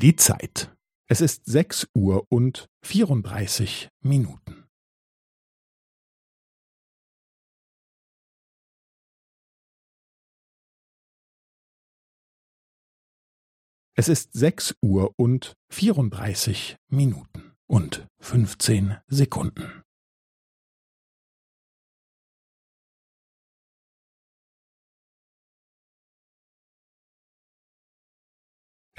Die Zeit. Es ist sechs Uhr und vierunddreißig Minuten. Es ist sechs Uhr und vierunddreißig Minuten und fünfzehn Sekunden.